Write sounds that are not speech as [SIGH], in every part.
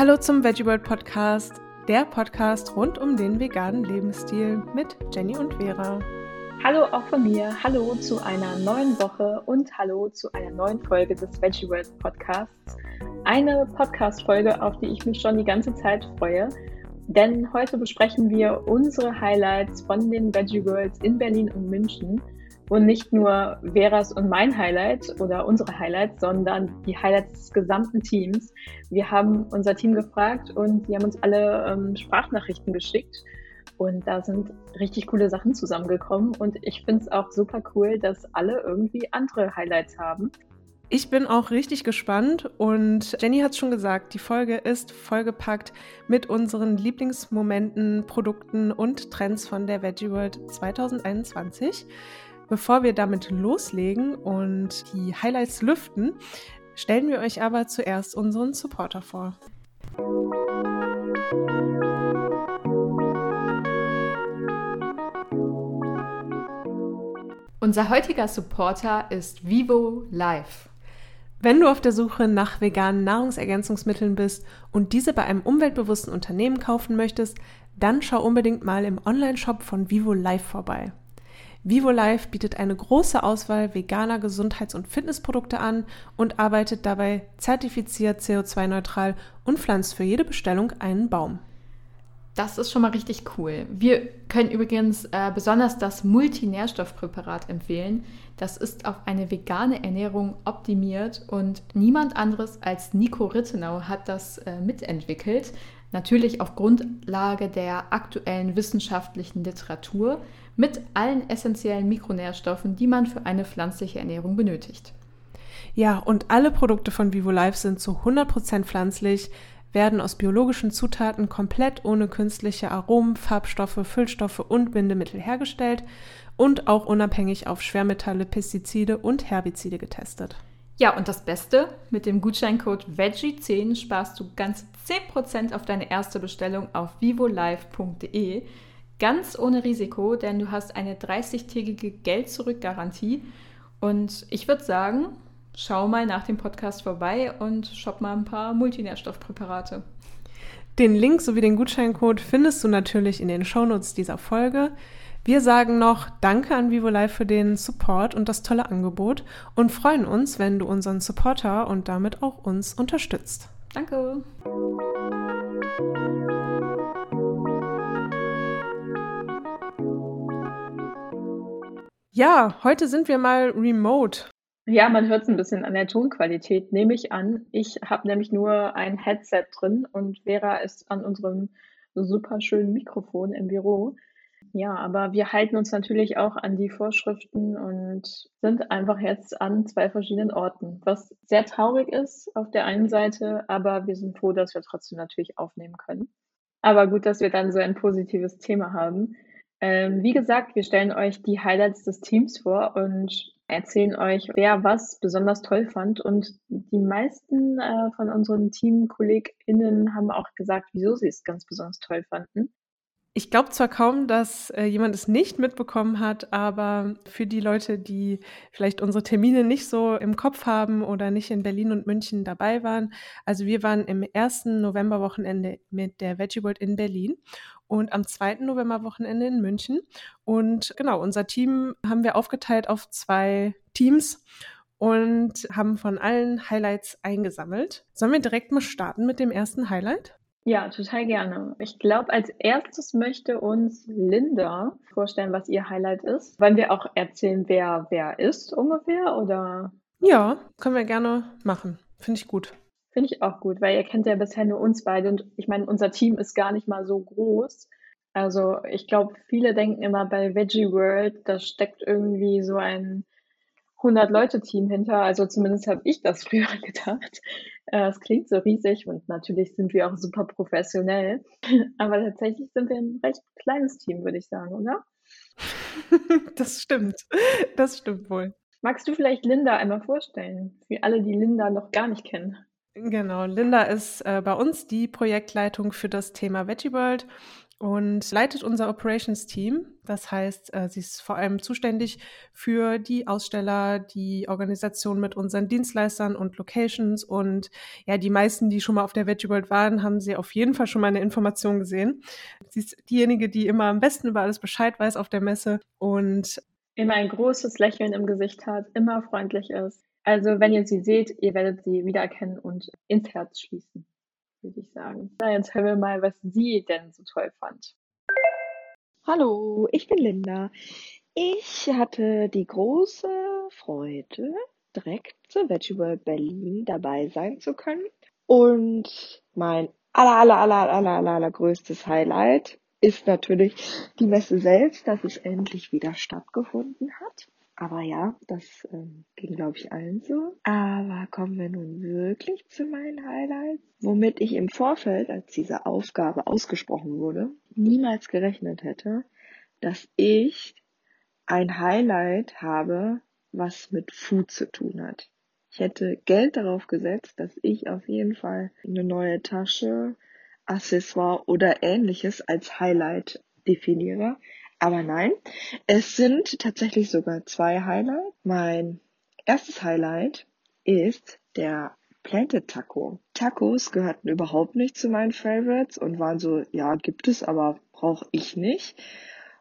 Hallo zum Veggie World Podcast, der Podcast rund um den veganen Lebensstil mit Jenny und Vera. Hallo auch von mir, hallo zu einer neuen Woche und hallo zu einer neuen Folge des Veggie World Podcasts. Eine Podcast-Folge, auf die ich mich schon die ganze Zeit freue, denn heute besprechen wir unsere Highlights von den Veggie Worlds in Berlin und München und nicht nur Veras und mein Highlight oder unsere Highlights, sondern die Highlights des gesamten Teams. Wir haben unser Team gefragt und die haben uns alle ähm, Sprachnachrichten geschickt. Und da sind richtig coole Sachen zusammengekommen. Und ich finde es auch super cool, dass alle irgendwie andere Highlights haben. Ich bin auch richtig gespannt und Jenny hat es schon gesagt, die Folge ist vollgepackt mit unseren Lieblingsmomenten, Produkten und Trends von der Veggie World 2021. Bevor wir damit loslegen und die Highlights lüften, stellen wir euch aber zuerst unseren Supporter vor. Unser heutiger Supporter ist Vivo Life. Wenn du auf der Suche nach veganen Nahrungsergänzungsmitteln bist und diese bei einem umweltbewussten Unternehmen kaufen möchtest, dann schau unbedingt mal im Online-Shop von Vivo Life vorbei. VivoLife bietet eine große Auswahl veganer Gesundheits- und Fitnessprodukte an und arbeitet dabei zertifiziert CO2-neutral und pflanzt für jede Bestellung einen Baum. Das ist schon mal richtig cool. Wir können übrigens äh, besonders das Multinährstoffpräparat empfehlen. Das ist auf eine vegane Ernährung optimiert und niemand anderes als Nico Rittenau hat das äh, mitentwickelt. Natürlich auf Grundlage der aktuellen wissenschaftlichen Literatur mit allen essentiellen Mikronährstoffen, die man für eine pflanzliche Ernährung benötigt. Ja, und alle Produkte von Vivo Life sind zu 100% pflanzlich, werden aus biologischen Zutaten komplett ohne künstliche Aromen, Farbstoffe, Füllstoffe und Bindemittel hergestellt und auch unabhängig auf Schwermetalle, Pestizide und Herbizide getestet. Ja, und das Beste, mit dem Gutscheincode VEGGIE10 sparst du ganz 10% auf deine erste Bestellung auf vivolive.de. Ganz ohne Risiko, denn du hast eine 30-tägige Geld-Zurück-Garantie. Und ich würde sagen, schau mal nach dem Podcast vorbei und shop mal ein paar Multinährstoffpräparate. Den Link sowie den Gutscheincode findest du natürlich in den Shownotes dieser Folge. Wir sagen noch Danke an VivoLife für den Support und das tolle Angebot und freuen uns, wenn du unseren Supporter und damit auch uns unterstützt. Danke. Ja, heute sind wir mal remote. Ja, man hört es ein bisschen an der Tonqualität, nehme ich an. Ich habe nämlich nur ein Headset drin und Vera ist an unserem super schönen Mikrofon im Büro. Ja, aber wir halten uns natürlich auch an die Vorschriften und sind einfach jetzt an zwei verschiedenen Orten, was sehr traurig ist auf der einen Seite, aber wir sind froh, dass wir trotzdem natürlich aufnehmen können. Aber gut, dass wir dann so ein positives Thema haben. Ähm, wie gesagt, wir stellen euch die Highlights des Teams vor und erzählen euch, wer was besonders toll fand. Und die meisten äh, von unseren TeamkollegInnen haben auch gesagt, wieso sie es ganz besonders toll fanden. Ich glaube zwar kaum, dass äh, jemand es nicht mitbekommen hat, aber für die Leute, die vielleicht unsere Termine nicht so im Kopf haben oder nicht in Berlin und München dabei waren, also wir waren im ersten Novemberwochenende mit der Veggie World in Berlin und am zweiten Novemberwochenende in München. Und genau, unser Team haben wir aufgeteilt auf zwei Teams und haben von allen Highlights eingesammelt. Sollen wir direkt mal starten mit dem ersten Highlight? Ja, total gerne. Ich glaube, als erstes möchte uns Linda vorstellen, was ihr Highlight ist. Wollen wir auch erzählen, wer wer ist ungefähr oder? Ja, können wir gerne machen. Finde ich gut. Finde ich auch gut, weil ihr kennt ja bisher nur uns beide und ich meine, unser Team ist gar nicht mal so groß. Also ich glaube, viele denken immer bei Veggie World, da steckt irgendwie so ein 100-Leute-Team hinter. Also zumindest habe ich das [LAUGHS] früher gedacht. Äh, es klingt so riesig und natürlich sind wir auch super professionell. Aber tatsächlich sind wir ein recht kleines Team, würde ich sagen, oder? [LAUGHS] Das stimmt. Das stimmt wohl. Magst du vielleicht Linda einmal vorstellen? Für alle, die Linda noch gar nicht kennen. Genau, Linda ist äh, bei uns die Projektleitung für das Thema Veggie World und leitet unser Operations-Team. Das heißt, äh, sie ist vor allem zuständig für die Aussteller, die Organisation mit unseren Dienstleistern und Locations. Und ja, die meisten, die schon mal auf der Veggie World waren, haben sie auf jeden Fall schon mal eine Information gesehen. Sie ist diejenige, die immer am besten über alles Bescheid weiß auf der Messe und immer ein großes Lächeln im Gesicht hat, immer freundlich ist. Also wenn ihr sie seht, ihr werdet sie wiedererkennen und ins Herz schließen würde ich sagen. Na, jetzt hören wir mal, was sie denn so toll fand. Hallo, ich bin Linda. Ich hatte die große Freude, direkt zur Veggie World Berlin dabei sein zu können. Und mein aller, aller, aller, aller, aller, aller größtes Highlight ist natürlich die Messe selbst, dass es endlich wieder stattgefunden hat. Aber ja, das ähm, ging, glaube ich, allen so. Aber kommen wir nun wirklich zu meinen Highlights, womit ich im Vorfeld, als diese Aufgabe ausgesprochen wurde, niemals gerechnet hätte, dass ich ein Highlight habe, was mit Food zu tun hat. Ich hätte Geld darauf gesetzt, dass ich auf jeden Fall eine neue Tasche, Accessoire oder ähnliches als Highlight definiere. Aber nein, es sind tatsächlich sogar zwei Highlights. Mein erstes Highlight ist der Planted Taco. Tacos gehörten überhaupt nicht zu meinen Favorites und waren so, ja, gibt es, aber brauche ich nicht.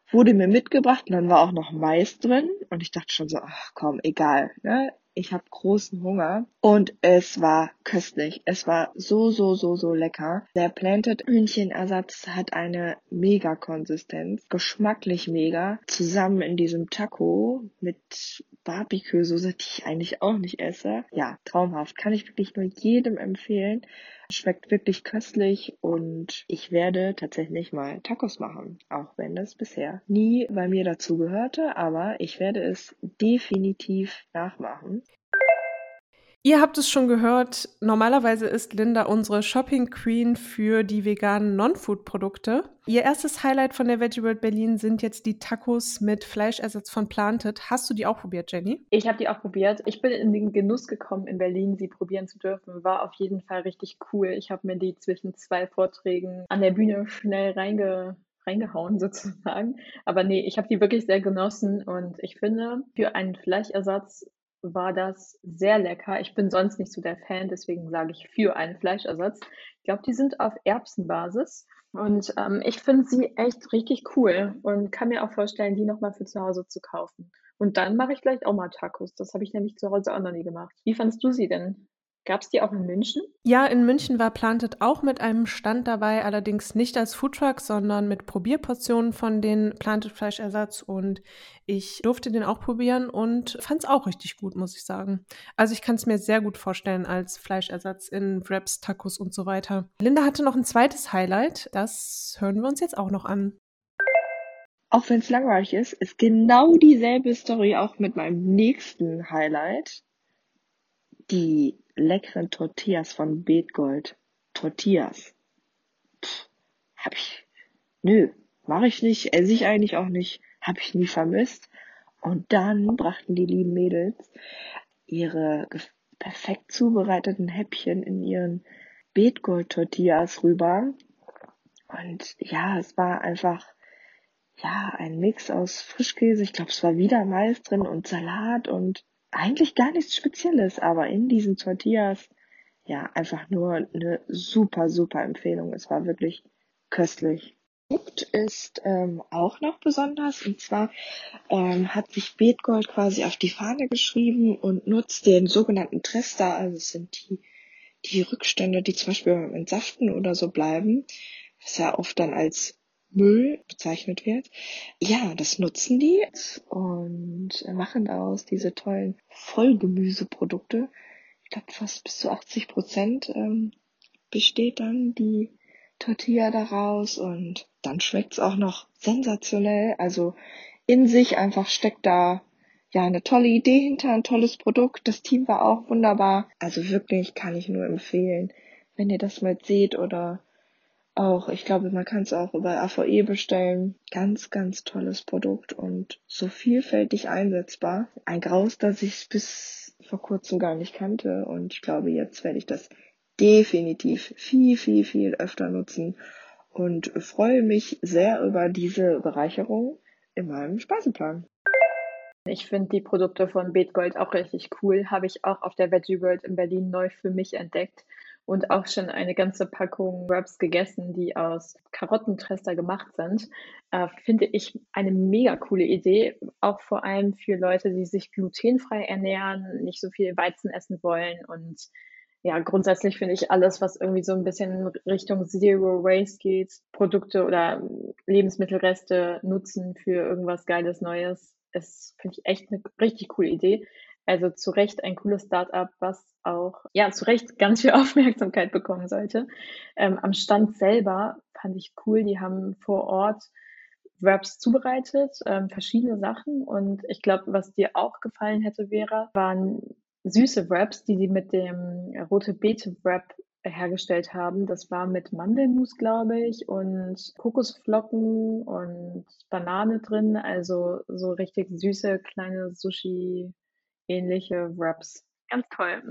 Wurde mir mitgebracht und dann war auch noch Mais drin und ich dachte schon so, ach komm, egal, ne? Ich habe großen Hunger und es war köstlich. Es war so, so, so, so lecker. Der Planted Hühnchenersatz hat eine mega Konsistenz, geschmacklich mega. Zusammen in diesem Taco mit Barbecue-Soße, die ich eigentlich auch nicht esse. Ja, traumhaft. Kann ich wirklich nur jedem empfehlen. Schmeckt wirklich köstlich und ich werde tatsächlich mal Tacos machen, auch wenn das bisher nie bei mir dazu gehörte, aber ich werde es definitiv nachmachen. Ihr habt es schon gehört, normalerweise ist Linda unsere Shopping Queen für die veganen Non-Food-Produkte. Ihr erstes Highlight von der Veggie World Berlin sind jetzt die Tacos mit Fleischersatz von Planted. Hast du die auch probiert, Jenny? Ich habe die auch probiert. Ich bin in den Genuss gekommen, in Berlin sie probieren zu dürfen. War auf jeden Fall richtig cool. Ich habe mir die zwischen zwei Vorträgen an der Bühne schnell reinge reingehauen [LAUGHS] sozusagen. Aber nee, ich habe die wirklich sehr genossen und ich finde, für einen Fleischersatz war das sehr lecker. Ich bin sonst nicht so der Fan, deswegen sage ich für einen Fleischersatz. Ich glaube, die sind auf Erbsenbasis und ähm, ich finde sie echt richtig cool und kann mir auch vorstellen, die nochmal für zu Hause zu kaufen. Und dann mache ich vielleicht auch mal Tacos. Das habe ich nämlich zu Hause auch noch nie gemacht. Wie fandest du sie denn? Gab es die auch in München? Ja, in München war Planted auch mit einem Stand dabei, allerdings nicht als Foodtruck, sondern mit Probierportionen von den Planted Fleischersatz und ich durfte den auch probieren und fand es auch richtig gut, muss ich sagen. Also ich kann es mir sehr gut vorstellen als Fleischersatz in Wraps, Tacos und so weiter. Linda hatte noch ein zweites Highlight, das hören wir uns jetzt auch noch an. Auch wenn es langweilig ist, ist genau dieselbe Story auch mit meinem nächsten Highlight. Die leckeren Tortillas von Beetgold. Tortillas. Pff, hab ich, nö, mache ich nicht, esse ich eigentlich auch nicht, hab ich nie vermisst. Und dann brachten die lieben Mädels ihre perfekt zubereiteten Häppchen in ihren Beetgold-Tortillas rüber. Und ja, es war einfach, ja, ein Mix aus Frischkäse. Ich glaube, es war wieder Mais drin und Salat und eigentlich gar nichts Spezielles, aber in diesen Tortillas, ja, einfach nur eine super, super Empfehlung. Es war wirklich köstlich. Produkt ist ähm, auch noch besonders und zwar ähm, hat sich Beetgold quasi auf die Fahne geschrieben und nutzt den sogenannten Trester, also es sind die, die Rückstände, die zum Beispiel beim Entsaften oder so bleiben, was ja oft dann als Müll bezeichnet wird. Ja, das nutzen die und machen daraus diese tollen Vollgemüseprodukte. Ich glaube, fast bis zu 80 Prozent ähm, besteht dann die Tortilla daraus und dann schmeckt's auch noch sensationell. Also in sich einfach steckt da ja eine tolle Idee hinter, ein tolles Produkt. Das Team war auch wunderbar. Also wirklich kann ich nur empfehlen, wenn ihr das mal seht oder auch, ich glaube, man kann es auch über AVE bestellen. Ganz, ganz tolles Produkt und so vielfältig einsetzbar. Ein Graus, das ich bis vor kurzem gar nicht kannte und ich glaube, jetzt werde ich das definitiv viel, viel, viel öfter nutzen und freue mich sehr über diese Bereicherung in meinem Speiseplan. Ich finde die Produkte von Beetgold auch richtig cool. Habe ich auch auf der Veggie World in Berlin neu für mich entdeckt und auch schon eine ganze Packung Wraps gegessen, die aus Karottentrester gemacht sind. Äh, finde ich eine mega coole Idee, auch vor allem für Leute, die sich glutenfrei ernähren, nicht so viel Weizen essen wollen und ja, grundsätzlich finde ich alles, was irgendwie so ein bisschen Richtung Zero Waste geht, Produkte oder Lebensmittelreste nutzen für irgendwas Geiles Neues, ist, finde ich, echt eine richtig coole Idee. Also zu Recht ein cooles Startup, was auch, ja, zu Recht ganz viel [LAUGHS] Aufmerksamkeit bekommen sollte. Ähm, am Stand selber fand ich cool, die haben vor Ort Wraps zubereitet, ähm, verschiedene Sachen. Und ich glaube, was dir auch gefallen hätte, wäre, waren süße Wraps, die sie mit dem Rote Beete Wrap hergestellt haben. Das war mit Mandelmus, glaube ich, und Kokosflocken und Banane drin. Also so richtig süße kleine Sushi ähnliche Wraps. Ganz toll.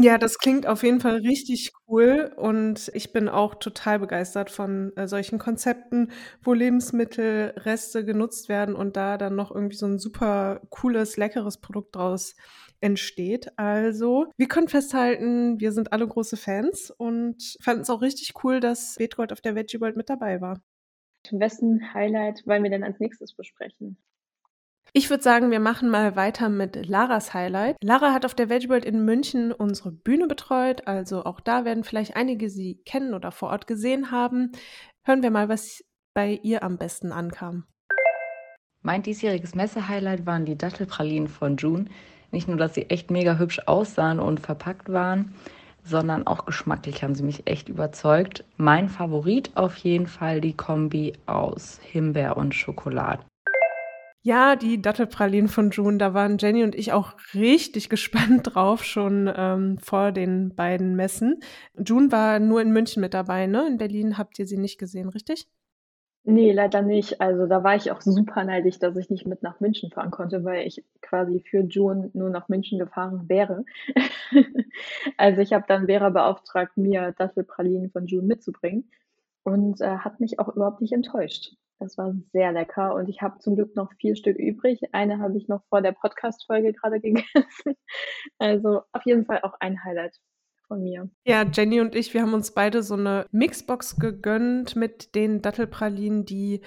Ja, das klingt auf jeden Fall richtig cool und ich bin auch total begeistert von äh, solchen Konzepten, wo Lebensmittelreste genutzt werden und da dann noch irgendwie so ein super cooles, leckeres Produkt draus entsteht. Also, wir können festhalten, wir sind alle große Fans und fanden es auch richtig cool, dass Betgold auf der Veggie World mit dabei war. Wessen Highlight wollen wir denn als nächstes besprechen? Ich würde sagen, wir machen mal weiter mit Laras Highlight. Lara hat auf der Veggie World in München unsere Bühne betreut, also auch da werden vielleicht einige sie kennen oder vor Ort gesehen haben. Hören wir mal, was bei ihr am besten ankam. Mein diesjähriges Messe-Highlight waren die Dattelpralinen von June. Nicht nur, dass sie echt mega hübsch aussahen und verpackt waren, sondern auch geschmacklich haben sie mich echt überzeugt. Mein Favorit auf jeden Fall die Kombi aus Himbeer und Schokolade. Ja, die Dattelpralinen von June, da waren Jenny und ich auch richtig [LAUGHS] gespannt drauf, schon ähm, vor den beiden Messen. June war nur in München mit dabei, ne? In Berlin habt ihr sie nicht gesehen, richtig? Nee, leider nicht. Also da war ich auch super neidisch, dass ich nicht mit nach München fahren konnte, weil ich quasi für June nur nach München gefahren wäre. [LAUGHS] also ich habe dann Vera beauftragt, mir Dattelpralinen von June mitzubringen und äh, hat mich auch überhaupt nicht enttäuscht. Das war sehr lecker und ich habe zum Glück noch vier Stück übrig. Eine habe ich noch vor der Podcast-Folge gerade [LAUGHS] gegessen. Also auf jeden Fall auch ein Highlight von mir. Ja, Jenny und ich, wir haben uns beide so eine Mixbox gegönnt mit den Dattelpralinen, die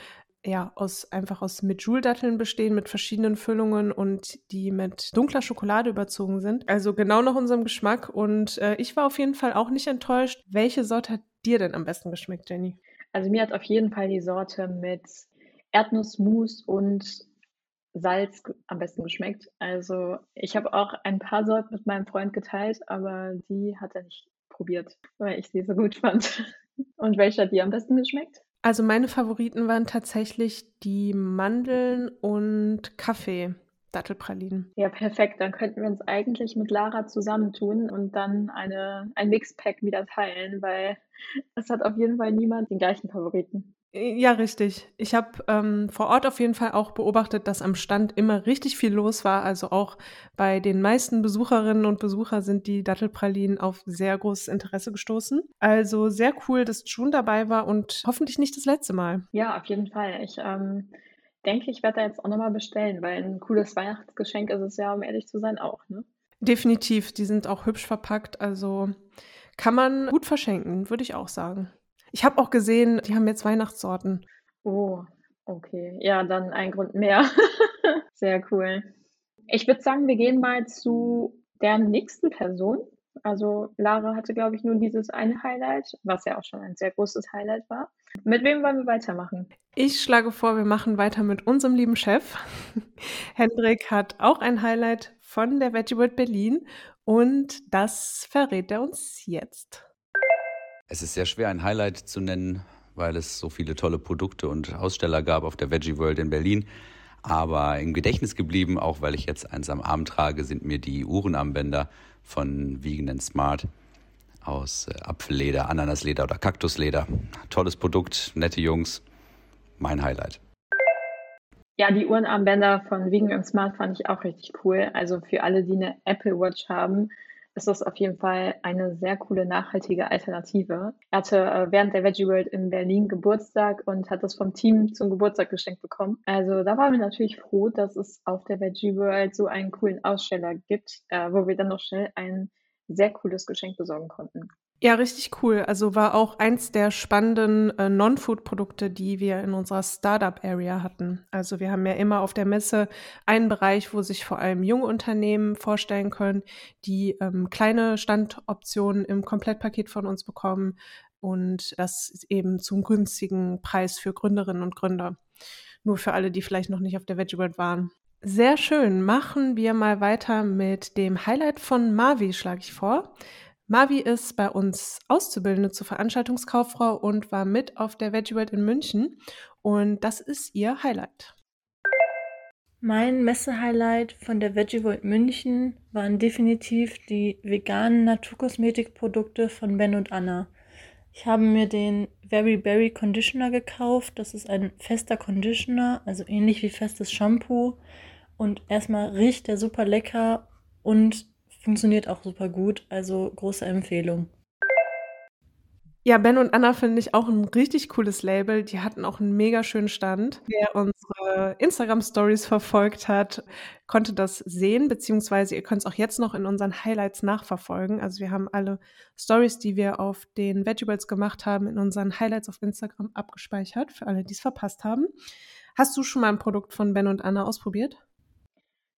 ja aus einfach aus mit Joule-Datteln bestehen, mit verschiedenen Füllungen und die mit dunkler Schokolade überzogen sind. Also genau nach unserem Geschmack. Und äh, ich war auf jeden Fall auch nicht enttäuscht. Welche Sorte hat dir denn am besten geschmeckt, Jenny? Also mir hat auf jeden Fall die Sorte mit Erdnussmus und Salz am besten geschmeckt. Also ich habe auch ein paar Sorten mit meinem Freund geteilt, aber die hat er nicht probiert, weil ich sie so gut fand. [LAUGHS] Und welche hat dir am besten geschmeckt? Also meine Favoriten waren tatsächlich die Mandeln und Kaffee. Dattelpralinen. Ja, perfekt. Dann könnten wir uns eigentlich mit Lara zusammentun und dann eine, ein Mixpack wieder teilen, weil es hat auf jeden Fall niemand den gleichen Favoriten. Ja, richtig. Ich habe ähm, vor Ort auf jeden Fall auch beobachtet, dass am Stand immer richtig viel los war. Also auch bei den meisten Besucherinnen und Besuchern sind die Dattelpralinen auf sehr großes Interesse gestoßen. Also sehr cool, dass June dabei war und hoffentlich nicht das letzte Mal. Ja, auf jeden Fall. Ich ähm, denke, ich werde da jetzt auch nochmal bestellen, weil ein cooles Weihnachtsgeschenk ist es ja, um ehrlich zu sein, auch. Ne? Definitiv. Die sind auch hübsch verpackt. Also kann man gut verschenken, würde ich auch sagen. Ich habe auch gesehen, die haben jetzt Weihnachtssorten. Oh, okay. Ja, dann ein Grund mehr. [LAUGHS] Sehr cool. Ich würde sagen, wir gehen mal zu der nächsten Person. Also Lara hatte, glaube ich, nur dieses eine Highlight, was ja auch schon ein sehr großes Highlight war. Mit wem wollen wir weitermachen? Ich schlage vor, wir machen weiter mit unserem lieben Chef. [LAUGHS] Hendrik hat auch ein Highlight von der Veggie World Berlin und das verrät er uns jetzt. Es ist sehr schwer, ein Highlight zu nennen, weil es so viele tolle Produkte und Aussteller gab auf der Veggie World in Berlin. Aber im Gedächtnis geblieben, auch weil ich jetzt eins am Arm trage, sind mir die Uhrenarmbänder von Vegan and Smart aus äh, Apfelleder, Ananasleder oder Kaktusleder. Tolles Produkt, nette Jungs. Mein Highlight. Ja, die Uhrenarmbänder von Vegan and Smart fand ich auch richtig cool. Also für alle, die eine Apple Watch haben, ist das auf jeden Fall eine sehr coole, nachhaltige Alternative. Er hatte äh, während der Veggie World in Berlin Geburtstag und hat das vom Team zum Geburtstag geschenkt bekommen. Also da waren wir natürlich froh, dass es auf der Veggie World so einen coolen Aussteller gibt, äh, wo wir dann noch schnell ein sehr cooles Geschenk besorgen konnten. Ja, richtig cool. Also war auch eins der spannenden äh, Non-Food-Produkte, die wir in unserer Startup-Area hatten. Also wir haben ja immer auf der Messe einen Bereich, wo sich vor allem junge Unternehmen vorstellen können, die ähm, kleine Standoptionen im Komplettpaket von uns bekommen und das eben zum günstigen Preis für Gründerinnen und Gründer. Nur für alle, die vielleicht noch nicht auf der Veggie World waren. Sehr schön. Machen wir mal weiter mit dem Highlight von Mavi, schlage ich vor. Mavi ist bei uns Auszubildende zur Veranstaltungskauffrau und war mit auf der Veggie World in München. Und das ist ihr Highlight. Mein Messe-Highlight von der Veggie World München waren definitiv die veganen Naturkosmetikprodukte von Ben und Anna. Ich habe mir den Very Berry Conditioner gekauft. Das ist ein fester Conditioner, also ähnlich wie festes Shampoo. Und erstmal riecht der super lecker und funktioniert auch super gut. Also große Empfehlung. Ja, Ben und Anna finde ich auch ein richtig cooles Label. Die hatten auch einen mega schönen Stand. Wer unsere Instagram-Stories verfolgt hat, konnte das sehen, beziehungsweise ihr könnt es auch jetzt noch in unseren Highlights nachverfolgen. Also wir haben alle Stories, die wir auf den Vegetables gemacht haben, in unseren Highlights auf Instagram abgespeichert, für alle, die es verpasst haben. Hast du schon mal ein Produkt von Ben und Anna ausprobiert?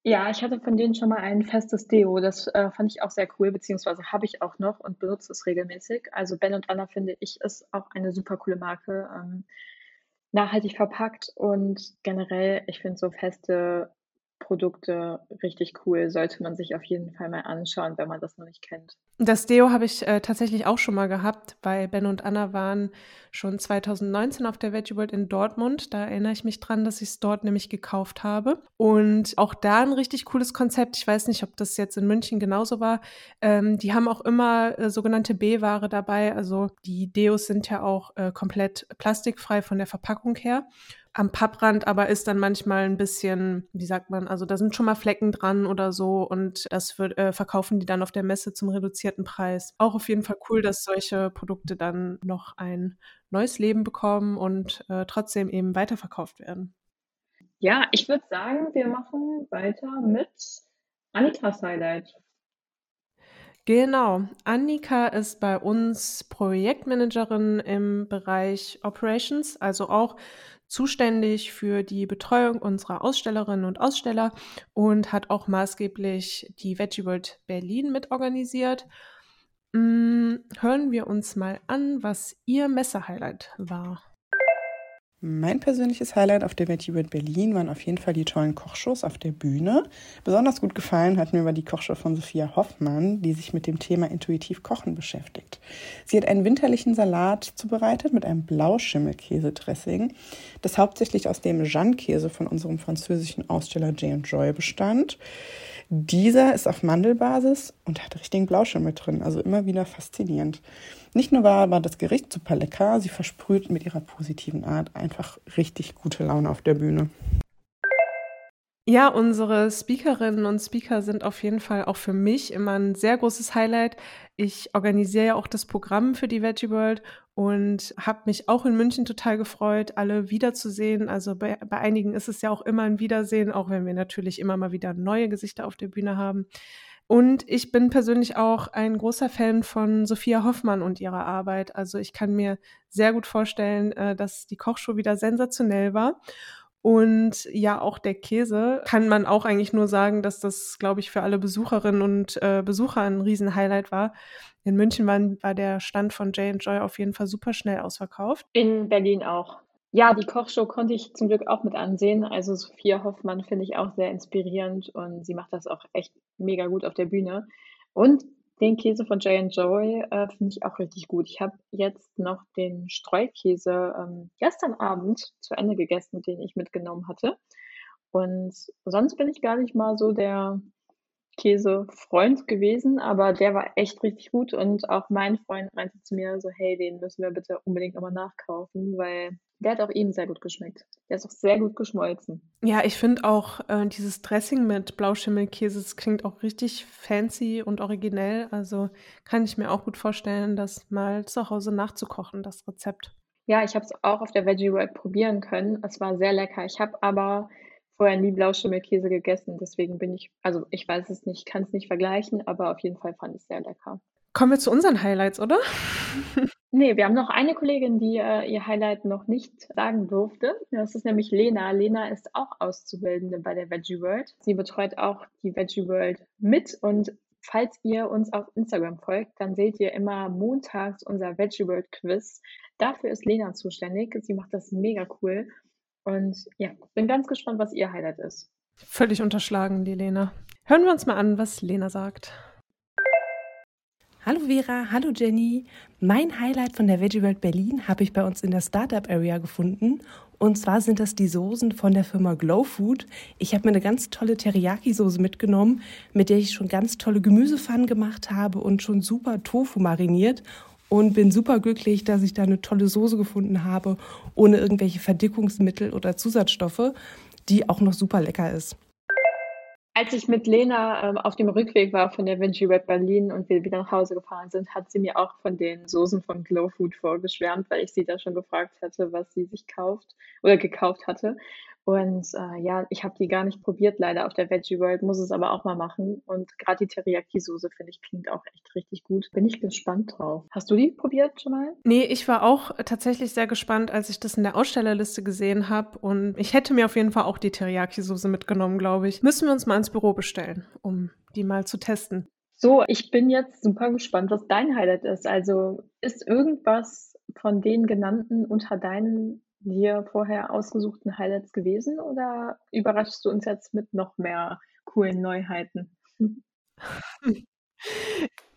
Ja, ich hatte von denen schon mal ein festes Deo. Das äh, fand ich auch sehr cool, beziehungsweise habe ich auch noch und benutze es regelmäßig. Also Ben und Anna finde ich ist auch eine super coole Marke. Ähm, nachhaltig verpackt und generell, ich finde so feste Produkte richtig cool. Sollte man sich auf jeden Fall mal anschauen, wenn man das noch nicht kennt. Das Deo habe ich äh, tatsächlich auch schon mal gehabt, weil Ben und Anna waren schon 2019 auf der Veggie World in Dortmund. Da erinnere ich mich dran, dass ich es dort nämlich gekauft habe. Und auch da ein richtig cooles Konzept. Ich weiß nicht, ob das jetzt in München genauso war. Ähm, die haben auch immer äh, sogenannte B-Ware dabei. Also die Deos sind ja auch äh, komplett plastikfrei von der Verpackung her am Papprand aber ist dann manchmal ein bisschen, wie sagt man, also da sind schon mal Flecken dran oder so und das wird, äh, verkaufen die dann auf der Messe zum reduzierten Preis. Auch auf jeden Fall cool, dass solche Produkte dann noch ein neues Leben bekommen und äh, trotzdem eben weiterverkauft werden. Ja, ich würde sagen, wir machen weiter mit Annikas Highlight. Genau. Annika ist bei uns Projektmanagerin im Bereich Operations, also auch zuständig für die Betreuung unserer Ausstellerinnen und Aussteller und hat auch maßgeblich die Veggie World Berlin mitorganisiert. Hm, hören wir uns mal an, was ihr Messehighlight war. Mein persönliches Highlight auf der World Berlin waren auf jeden Fall die tollen Kochshows auf der Bühne. Besonders gut gefallen hat mir über die Kochshow von Sophia Hoffmann, die sich mit dem Thema intuitiv Kochen beschäftigt. Sie hat einen winterlichen Salat zubereitet mit einem Blauschimmelkäse-Dressing, das hauptsächlich aus dem Jeanne-Käse von unserem französischen Aussteller J Joy bestand. Dieser ist auf Mandelbasis und hat richtigen Blauschimmel drin, also immer wieder faszinierend. Nicht nur war aber das Gericht super lecker, sie versprüht mit ihrer positiven Art einfach richtig gute Laune auf der Bühne. Ja, unsere Speakerinnen und Speaker sind auf jeden Fall auch für mich immer ein sehr großes Highlight. Ich organisiere ja auch das Programm für die Veggie World und habe mich auch in München total gefreut, alle wiederzusehen. Also bei, bei einigen ist es ja auch immer ein Wiedersehen, auch wenn wir natürlich immer mal wieder neue Gesichter auf der Bühne haben. Und ich bin persönlich auch ein großer Fan von Sophia Hoffmann und ihrer Arbeit. Also ich kann mir sehr gut vorstellen, äh, dass die Kochshow wieder sensationell war. Und ja, auch der Käse kann man auch eigentlich nur sagen, dass das, glaube ich, für alle Besucherinnen und äh, Besucher ein Riesenhighlight war. In München war, war der Stand von Jay Joy auf jeden Fall super schnell ausverkauft. In Berlin auch. Ja, die Kochshow konnte ich zum Glück auch mit ansehen. Also Sophia Hoffmann finde ich auch sehr inspirierend und sie macht das auch echt mega gut auf der Bühne. Und den Käse von Jay Joy äh, finde ich auch richtig gut. Ich habe jetzt noch den Streukäse ähm, gestern Abend zu Ende gegessen, den ich mitgenommen hatte. Und sonst bin ich gar nicht mal so der Blauschimmelkäse-Freund gewesen, aber der war echt richtig gut und auch mein Freund meinte zu mir so, hey, den müssen wir bitte unbedingt nochmal nachkaufen, weil der hat auch ihm sehr gut geschmeckt. Der ist auch sehr gut geschmolzen. Ja, ich finde auch äh, dieses Dressing mit Blauschimmelkäse, das klingt auch richtig fancy und originell. Also kann ich mir auch gut vorstellen, das mal zu Hause nachzukochen, das Rezept. Ja, ich habe es auch auf der Veggie World probieren können. Es war sehr lecker. Ich habe aber vorher nie Blauschimmelkäse gegessen, deswegen bin ich, also ich weiß es nicht, kann es nicht vergleichen, aber auf jeden Fall fand ich es sehr lecker. Kommen wir zu unseren Highlights, oder? [LAUGHS] nee, wir haben noch eine Kollegin, die äh, ihr Highlight noch nicht sagen durfte. Das ist nämlich Lena. Lena ist auch Auszubildende bei der Veggie World. Sie betreut auch die Veggie World mit und falls ihr uns auf Instagram folgt, dann seht ihr immer montags unser Veggie World Quiz. Dafür ist Lena zuständig. Sie macht das mega cool. Und ja, bin ganz gespannt, was ihr Highlight ist. Völlig unterschlagen, die Lena. Hören wir uns mal an, was Lena sagt. Hallo Vera, hallo Jenny. Mein Highlight von der Veggie World Berlin habe ich bei uns in der Startup Area gefunden. Und zwar sind das die Soßen von der Firma Glow Food. Ich habe mir eine ganz tolle Teriyaki-Soße mitgenommen, mit der ich schon ganz tolle Gemüsepfannen gemacht habe und schon super Tofu mariniert. Und bin super glücklich, dass ich da eine tolle Soße gefunden habe, ohne irgendwelche Verdickungsmittel oder Zusatzstoffe, die auch noch super lecker ist. Als ich mit Lena ähm, auf dem Rückweg war von der Vinci Red Berlin und wir wieder nach Hause gefahren sind, hat sie mir auch von den Soßen von Glow Food vorgeschwärmt, weil ich sie da schon gefragt hatte, was sie sich kauft oder gekauft hatte. Und äh, ja, ich habe die gar nicht probiert, leider auf der Veggie World, muss es aber auch mal machen. Und gerade die Teriyaki-Soße, finde ich, klingt auch echt richtig gut. Bin ich gespannt drauf. Hast du die probiert schon mal? Nee, ich war auch tatsächlich sehr gespannt, als ich das in der Ausstellerliste gesehen habe. Und ich hätte mir auf jeden Fall auch die Teriyaki-Soße mitgenommen, glaube ich. Müssen wir uns mal ins Büro bestellen, um die mal zu testen. So, ich bin jetzt super gespannt, was dein Highlight ist. Also ist irgendwas von den genannten unter deinen dir vorher ausgesuchten Highlights gewesen oder überraschst du uns jetzt mit noch mehr coolen Neuheiten? [LAUGHS]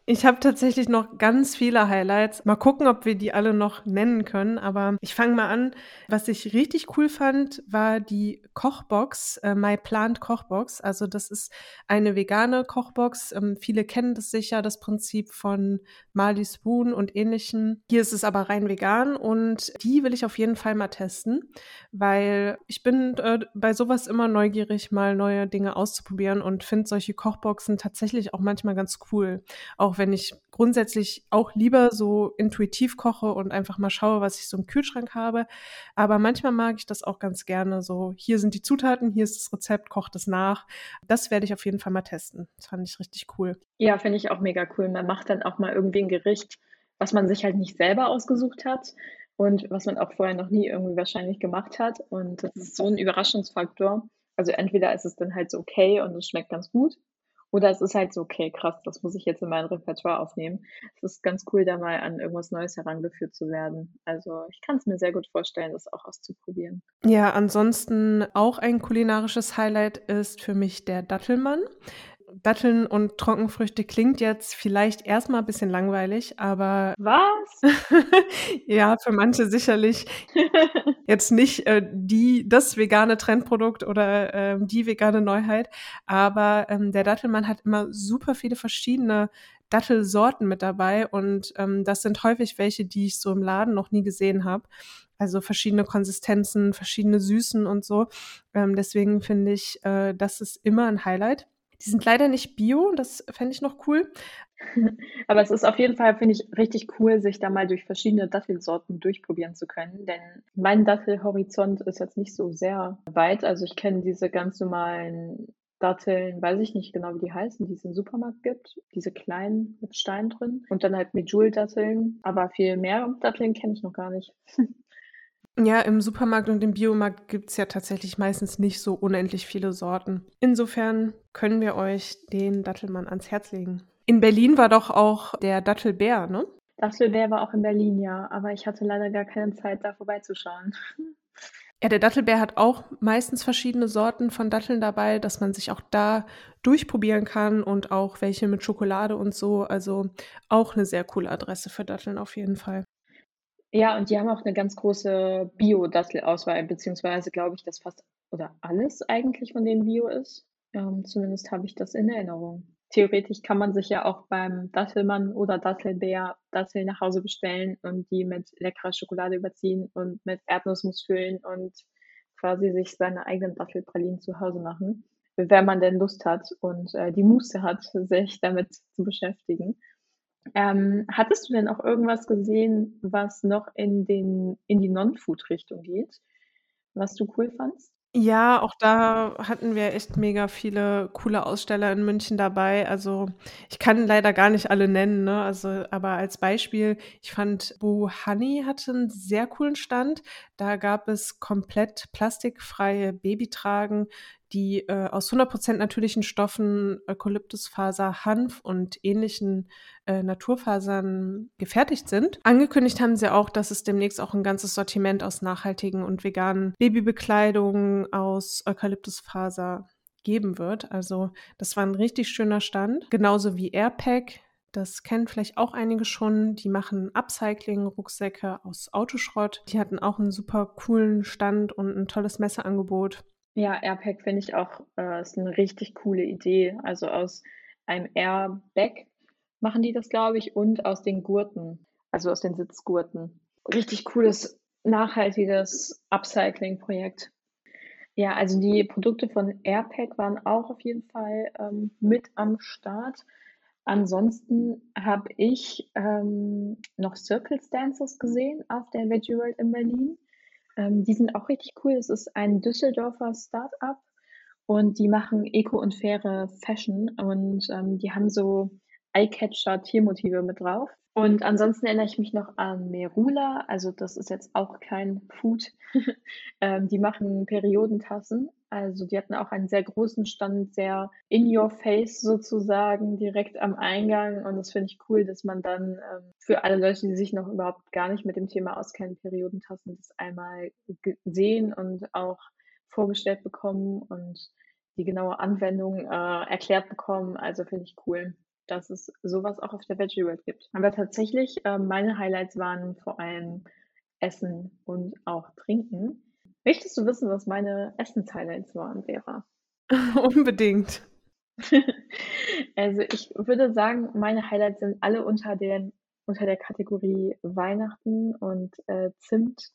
Ich habe tatsächlich noch ganz viele Highlights. Mal gucken, ob wir die alle noch nennen können. Aber ich fange mal an. Was ich richtig cool fand, war die Kochbox, äh, My Plant Kochbox. Also das ist eine vegane Kochbox. Ähm, viele kennen das sicher, das Prinzip von Marley Spoon und ähnlichen. Hier ist es aber rein vegan und die will ich auf jeden Fall mal testen, weil ich bin äh, bei sowas immer neugierig, mal neue Dinge auszuprobieren und finde solche Kochboxen tatsächlich auch manchmal ganz cool. Auch auch wenn ich grundsätzlich auch lieber so intuitiv koche und einfach mal schaue, was ich so im Kühlschrank habe. Aber manchmal mag ich das auch ganz gerne. So, hier sind die Zutaten, hier ist das Rezept, kocht es nach. Das werde ich auf jeden Fall mal testen. Das fand ich richtig cool. Ja, finde ich auch mega cool. Man macht dann auch mal irgendwie ein Gericht, was man sich halt nicht selber ausgesucht hat und was man auch vorher noch nie irgendwie wahrscheinlich gemacht hat. Und das ist so ein Überraschungsfaktor. Also entweder ist es dann halt so okay und es schmeckt ganz gut oder es ist halt so, okay, krass, das muss ich jetzt in mein Repertoire aufnehmen. Es ist ganz cool, da mal an irgendwas Neues herangeführt zu werden. Also ich kann es mir sehr gut vorstellen, das auch auszuprobieren. Ja, ansonsten auch ein kulinarisches Highlight ist für mich der Dattelmann. Datteln und Trockenfrüchte klingt jetzt vielleicht erstmal ein bisschen langweilig, aber. Was? [LAUGHS] ja, für manche sicherlich [LAUGHS] jetzt nicht äh, die, das vegane Trendprodukt oder äh, die vegane Neuheit. Aber ähm, der Dattelmann hat immer super viele verschiedene Dattelsorten mit dabei und ähm, das sind häufig welche, die ich so im Laden noch nie gesehen habe. Also verschiedene Konsistenzen, verschiedene Süßen und so. Ähm, deswegen finde ich, äh, das ist immer ein Highlight. Die sind leider nicht bio, das fände ich noch cool. [LAUGHS] Aber es ist auf jeden Fall, finde ich, richtig cool, sich da mal durch verschiedene Dattelsorten durchprobieren zu können. Denn mein Dattelhorizont ist jetzt nicht so sehr weit. Also ich kenne diese ganz normalen Datteln, weiß ich nicht genau, wie die heißen, die es im Supermarkt gibt. Diese kleinen mit Stein drin. Und dann halt mit Joule-Datteln. Aber viel mehr Datteln kenne ich noch gar nicht. [LAUGHS] Ja, im Supermarkt und im Biomarkt gibt es ja tatsächlich meistens nicht so unendlich viele Sorten. Insofern können wir euch den Dattelmann ans Herz legen. In Berlin war doch auch der Dattelbär, ne? Dattelbär war auch in Berlin, ja, aber ich hatte leider gar keine Zeit, da vorbeizuschauen. [LAUGHS] Ja, der Dattelbär hat auch meistens verschiedene Sorten von Datteln dabei, dass man sich auch da durchprobieren kann und auch welche mit Schokolade und so. Also auch eine sehr coole Adresse für Datteln auf jeden Fall. Ja, und die haben auch eine ganz große Bio-Dattelauswahl, beziehungsweise glaube ich, dass fast oder alles eigentlich von denen Bio ist. Ähm, zumindest habe ich das in Erinnerung. Theoretisch kann man sich ja auch beim Dattelmann oder Dattelbär Datteln nach Hause bestellen und die mit leckerer Schokolade überziehen und mit Erdnussmus füllen und quasi sich seine eigenen Dattelpralinen zu Hause machen, wenn man denn Lust hat und äh, die Muße hat, sich damit zu beschäftigen. Ähm, hattest du denn auch irgendwas gesehen, was noch in den in die Non-Food-Richtung geht, was du cool fandst? Ja, auch da hatten wir echt mega viele coole Aussteller in München dabei. Also ich kann leider gar nicht alle nennen, ne? Also, aber als Beispiel, ich fand Boo Honey hatte einen sehr coolen Stand. Da gab es komplett plastikfreie Babytragen, die äh, aus 100% natürlichen Stoffen, Eukalyptusfaser, Hanf und ähnlichen äh, Naturfasern gefertigt sind. Angekündigt haben sie auch, dass es demnächst auch ein ganzes Sortiment aus nachhaltigen und veganen Babybekleidungen aus Eukalyptusfaser geben wird. Also das war ein richtig schöner Stand. Genauso wie Airpack. Das kennen vielleicht auch einige schon. Die machen Upcycling-Rucksäcke aus Autoschrott. Die hatten auch einen super coolen Stand und ein tolles Messeangebot. Ja, Airpack finde ich auch, äh, ist eine richtig coole Idee. Also aus einem Airbag machen die das, glaube ich, und aus den Gurten, also aus den Sitzgurten. Richtig cooles, nachhaltiges Upcycling-Projekt. Ja, also die Produkte von Airpack waren auch auf jeden Fall ähm, mit am Start. Ansonsten habe ich ähm, noch Circle Stances gesehen auf der Veggie World in Berlin. Ähm, die sind auch richtig cool. Es ist ein Düsseldorfer Start-up und die machen eco und faire Fashion und ähm, die haben so Eyecatcher Tiermotive mit drauf. Und ansonsten erinnere ich mich noch an Merula, also das ist jetzt auch kein Food. [LAUGHS] ähm, die machen Periodentassen. Also die hatten auch einen sehr großen Stand, sehr in your face sozusagen, direkt am Eingang. Und das finde ich cool, dass man dann ähm, für alle Leute, die sich noch überhaupt gar nicht mit dem Thema auskennen, Periodentassen, das einmal sehen und auch vorgestellt bekommen und die genaue Anwendung äh, erklärt bekommen. Also finde ich cool dass es sowas auch auf der Veggie World gibt. Aber tatsächlich, äh, meine Highlights waren vor allem Essen und auch Trinken. Möchtest du wissen, was meine Essens-Highlights waren, Vera? [LAUGHS] Unbedingt. [LAUGHS] also ich würde sagen, meine Highlights sind alle unter, den, unter der Kategorie Weihnachten und äh, Zimt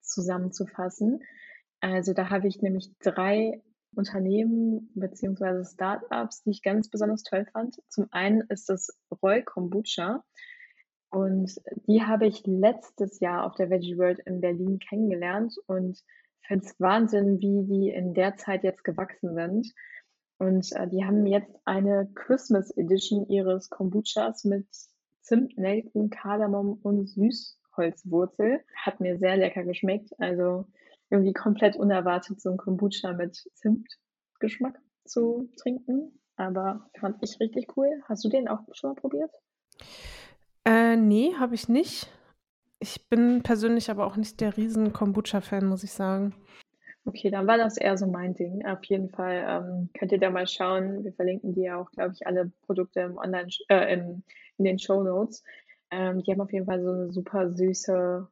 zusammenzufassen. Also da habe ich nämlich drei Unternehmen beziehungsweise Startups, die ich ganz besonders toll fand. Zum einen ist das Roy Kombucha. Und die habe ich letztes Jahr auf der Veggie World in Berlin kennengelernt und finde es Wahnsinn, wie die in der Zeit jetzt gewachsen sind. Und äh, die haben jetzt eine Christmas Edition ihres Kombuchas mit Zimt, Nelken, Kardamom und Süßholzwurzel. Hat mir sehr lecker geschmeckt. Also irgendwie komplett unerwartet so ein Kombucha mit Zimtgeschmack zu trinken. Aber fand ich richtig cool. Hast du den auch schon mal probiert? Äh, nee, habe ich nicht. Ich bin persönlich aber auch nicht der riesen Kombucha-Fan, muss ich sagen. Okay, dann war das eher so mein Ding. Auf jeden Fall ähm, könnt ihr da mal schauen. Wir verlinken dir auch, glaube ich, alle Produkte im Online, äh, in, in den Show Notes. Ähm, die haben auf jeden Fall so eine super süße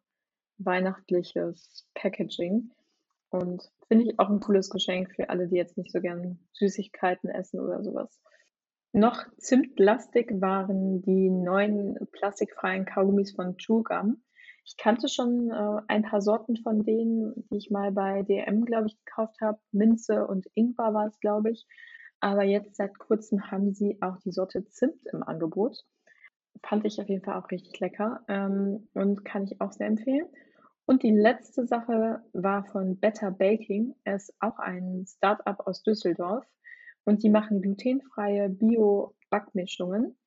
weihnachtliches Packaging. Und finde ich auch ein cooles Geschenk für alle, die jetzt nicht so gern Süßigkeiten essen oder sowas. Noch zimtlastig waren die neuen plastikfreien Kaugummis von Chewgum. Gum. Ich kannte schon äh, ein paar Sorten von denen, die ich mal bei DM, glaube ich, gekauft habe. Minze und Ingwer war es, glaube ich. Aber jetzt seit kurzem haben sie auch die Sorte Zimt im Angebot. Fand ich auf jeden Fall auch richtig lecker ähm, und kann ich auch sehr empfehlen. Und die letzte Sache war von Better Baking. Es ist auch ein Startup aus Düsseldorf und die machen glutenfreie Bio-Backmischungen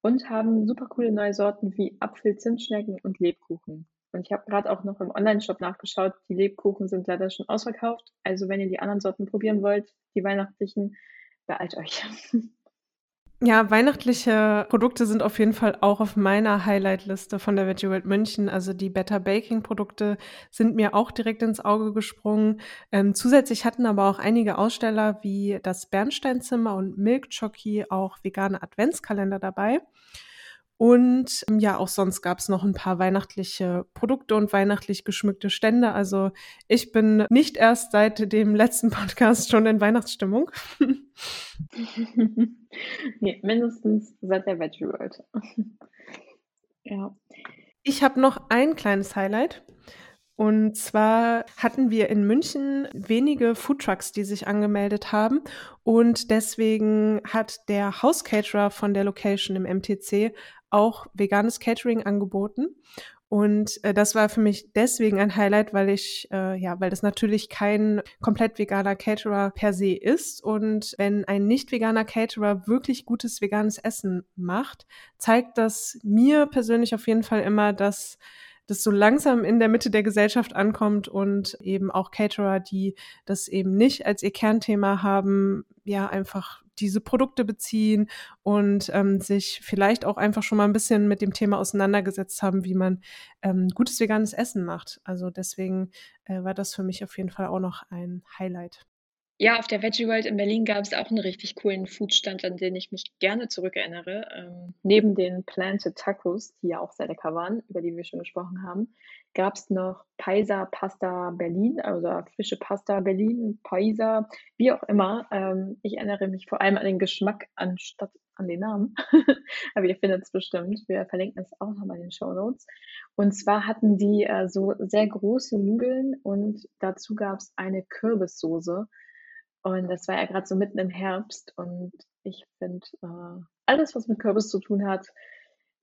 und haben super coole neue Sorten wie Apfel, Zimtschnecken und Lebkuchen. Und ich habe gerade auch noch im Online-Shop nachgeschaut. Die Lebkuchen sind leider schon ausverkauft. Also wenn ihr die anderen Sorten probieren wollt, die weihnachtlichen, beeilt euch. [LAUGHS] Ja, weihnachtliche Produkte sind auf jeden Fall auch auf meiner Highlight-Liste von der Veggie World München. Also die Better Baking Produkte sind mir auch direkt ins Auge gesprungen. Ähm, zusätzlich hatten aber auch einige Aussteller wie das Bernsteinzimmer und Milk Jockey auch vegane Adventskalender dabei. Und ähm, ja, auch sonst gab es noch ein paar weihnachtliche Produkte und weihnachtlich geschmückte Stände. Also ich bin nicht erst seit dem letzten [LAUGHS] Podcast schon in Weihnachtsstimmung. [LAUGHS] nee, mindestens seit der Veggie World. [LAUGHS] ja. Ich habe noch ein kleines Highlight. Und zwar hatten wir in München wenige Foodtrucks, die sich angemeldet haben. Und deswegen hat der Hauscaterer von der Location im MTC auch veganes Catering angeboten. Und äh, das war für mich deswegen ein Highlight, weil ich, äh, ja, weil das natürlich kein komplett veganer Caterer per se ist. Und wenn ein nicht veganer Caterer wirklich gutes veganes Essen macht, zeigt das mir persönlich auf jeden Fall immer, dass das so langsam in der Mitte der Gesellschaft ankommt und eben auch Caterer, die das eben nicht als ihr Kernthema haben, ja, einfach diese Produkte beziehen und ähm, sich vielleicht auch einfach schon mal ein bisschen mit dem Thema auseinandergesetzt haben, wie man ähm, gutes veganes Essen macht. Also deswegen äh, war das für mich auf jeden Fall auch noch ein Highlight. Ja, auf der Veggie World in Berlin gab es auch einen richtig coolen Foodstand, an den ich mich gerne zurückerinnere. Ähm, neben den Planted Tacos, die ja auch sehr lecker waren, über die wir schon gesprochen haben, gab es noch Paisa Pasta Berlin, also frische Pasta Berlin, Paisa, wie auch immer. Ähm, ich erinnere mich vor allem an den Geschmack anstatt an den Namen. [LAUGHS] Aber ihr findet es bestimmt. Wir verlinken es auch nochmal in den Show Notes. Und zwar hatten die äh, so sehr große Nudeln und dazu gab es eine Kürbissoße und das war ja gerade so mitten im Herbst und ich finde äh, alles, was mit Kürbis zu tun hat,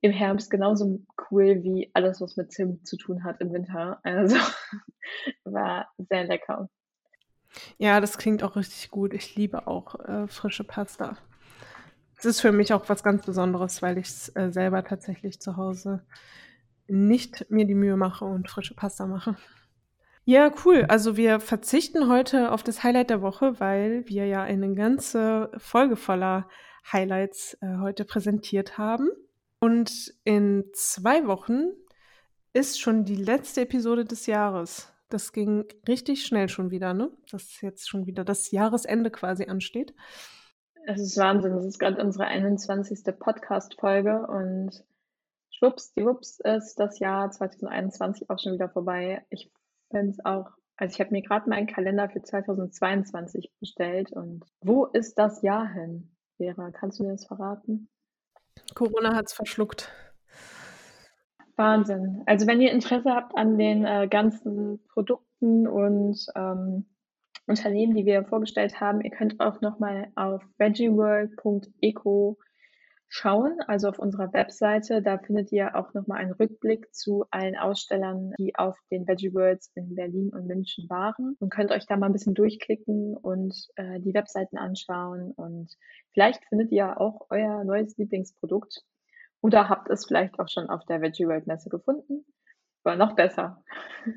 im Herbst genauso cool wie alles, was mit Zimt zu tun hat im Winter. Also [LAUGHS] war sehr lecker. Ja, das klingt auch richtig gut. Ich liebe auch äh, frische Pasta. Es ist für mich auch was ganz Besonderes, weil ich es äh, selber tatsächlich zu Hause nicht mir die Mühe mache und frische Pasta mache. Ja, cool. Also wir verzichten heute auf das Highlight der Woche, weil wir ja eine ganze Folge voller Highlights äh, heute präsentiert haben. Und in zwei Wochen ist schon die letzte Episode des Jahres. Das ging richtig schnell schon wieder, ne? Dass jetzt schon wieder das Jahresende quasi ansteht. Es ist Wahnsinn. Das ist gerade unsere 21. Podcast-Folge und schwupps, die Wups ist das Jahr 2021 auch schon wieder vorbei. Ich finde es auch, also ich habe mir gerade meinen Kalender für 2022 bestellt und wo ist das Jahr hin, Vera? Kannst du mir das verraten? Corona hat es verschluckt. Wahnsinn. Also wenn ihr Interesse habt an den äh, ganzen Produkten und ähm, Unternehmen, die wir vorgestellt haben, ihr könnt auch nochmal auf veggieworld.eco schauen, also auf unserer Webseite. Da findet ihr auch nochmal einen Rückblick zu allen Ausstellern, die auf den Veggie Worlds in Berlin und München waren und könnt euch da mal ein bisschen durchklicken und äh, die Webseiten anschauen und vielleicht findet ihr auch euer neues Lieblingsprodukt oder habt es vielleicht auch schon auf der Veggie World Messe gefunden. Oder noch besser. [LAUGHS]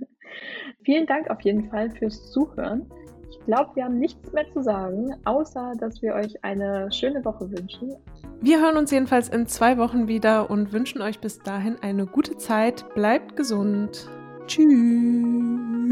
Vielen Dank auf jeden Fall fürs Zuhören. Ich glaube, wir haben nichts mehr zu sagen, außer dass wir euch eine schöne Woche wünschen. Wir hören uns jedenfalls in zwei Wochen wieder und wünschen euch bis dahin eine gute Zeit. Bleibt gesund. Tschüss.